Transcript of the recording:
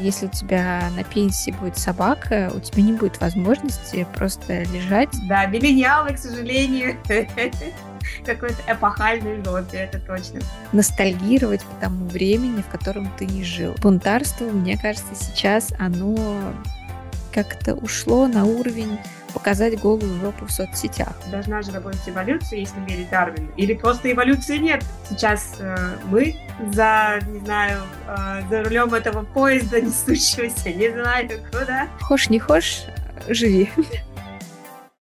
Если у тебя на пенсии будет собака, у тебя не будет возможности просто лежать. Да, миллениалы, к сожалению, какой-то эпохальный жопе, это точно. Ностальгировать по тому времени, в котором ты не жил. Бунтарство, мне кажется, сейчас оно как-то ушло на уровень показать голую жопу в соцсетях. Должна же работать эволюция, если верить Дарвину. Или просто эволюции нет. Сейчас э, мы за, не знаю, э, за рулем этого поезда, несущегося, не знаю куда. Хошь не хошь, живи.